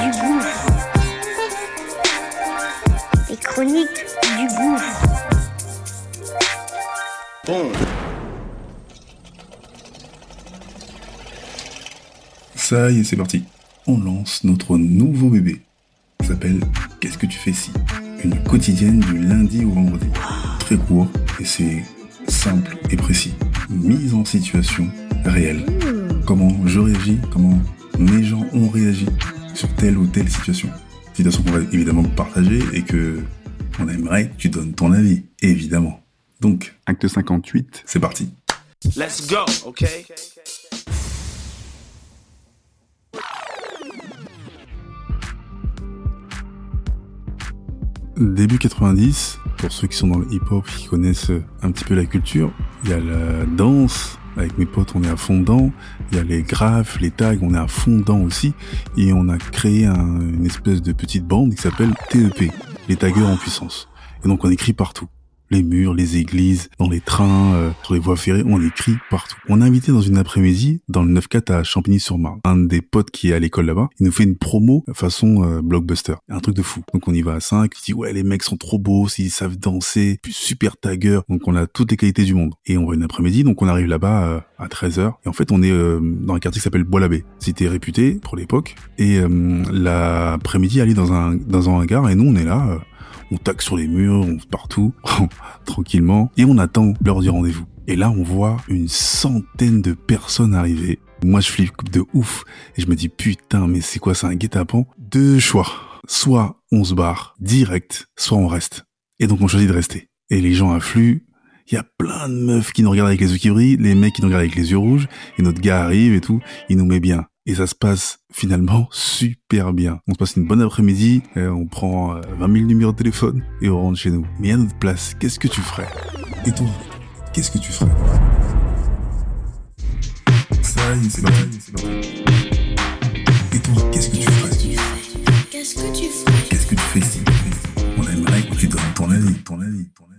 Du gouffre. Les chroniques du gouffre. Ça y est, c'est parti. On lance notre nouveau bébé. Ça s'appelle Qu'est-ce que tu fais si? Une quotidienne du lundi au vendredi. Très court et c'est simple et précis. Mise en situation réelle. Comment je réagis, comment mes gens ont réagi? Sur telle ou telle situation. Situation qu'on va évidemment partager et que on aimerait que tu donnes ton avis, évidemment. Donc, acte 58, c'est parti. Let's go, okay? Début 90, pour ceux qui sont dans le hip-hop, qui connaissent un petit peu la culture, il y a la danse, avec mes potes on est à fond il y a les graphes, les tags, on est à fond aussi, et on a créé un- une espèce de petite bande qui s'appelle TEP, les taggers en puissance. Et donc on écrit partout. Les murs, les églises, dans les trains, euh, sur les voies ferrées, on écrit partout. On a invité dans une après-midi, dans le 9-4 à Champigny-sur-Marne, un des potes qui est à l'école là-bas, il nous fait une promo façon euh, blockbuster. Un truc de fou. Donc on y va à 5, il dit ouais les mecs sont trop beaux, s'ils savent danser, super taggers, donc on a toutes les qualités du monde. Et on va une après-midi, donc on arrive là-bas euh, à 13h, et en fait on est euh, dans un quartier qui s'appelle Bois-l'Abbé. C'était réputé pour l'époque, et euh, l'après-midi aller dans un, dans un hangar, et nous on est là... on tague sur les murs, on partout, tranquillement, et on attend l'heure du rendez-vous. Et là, on voit une centaine de personnes arriver. Moi, je flippe de ouf, et je me dis, putain, mais c'est quoi, c'est un guet-apens? Deux choix. Soit on se barre direct, soit on reste. Et donc, on choisit de rester. Et les gens affluent, il y a plein de meufs qui nous regardent avec les yeux qui brillent, les mecs qui nous regardent avec les yeux rouges, et notre gars arrive et tout, il nous met bien. Et ça se passe finalement super bien. On se passe une bonne après-midi, euh, on prend euh, 20 000 numéros de téléphone et on rentre chez nous. Mais à notre place, qu'est-ce que tu ferais? Et toi, qu'est-ce que tu ferais? Ça y est, c'est parti. c'est parti. Et toi, qu'est-ce que tu ferais? Qu'est-ce que tu ferais? Qu'est-ce que tu fais? Si On aimerait que tu donnes ton avis, ton avis, ton avis.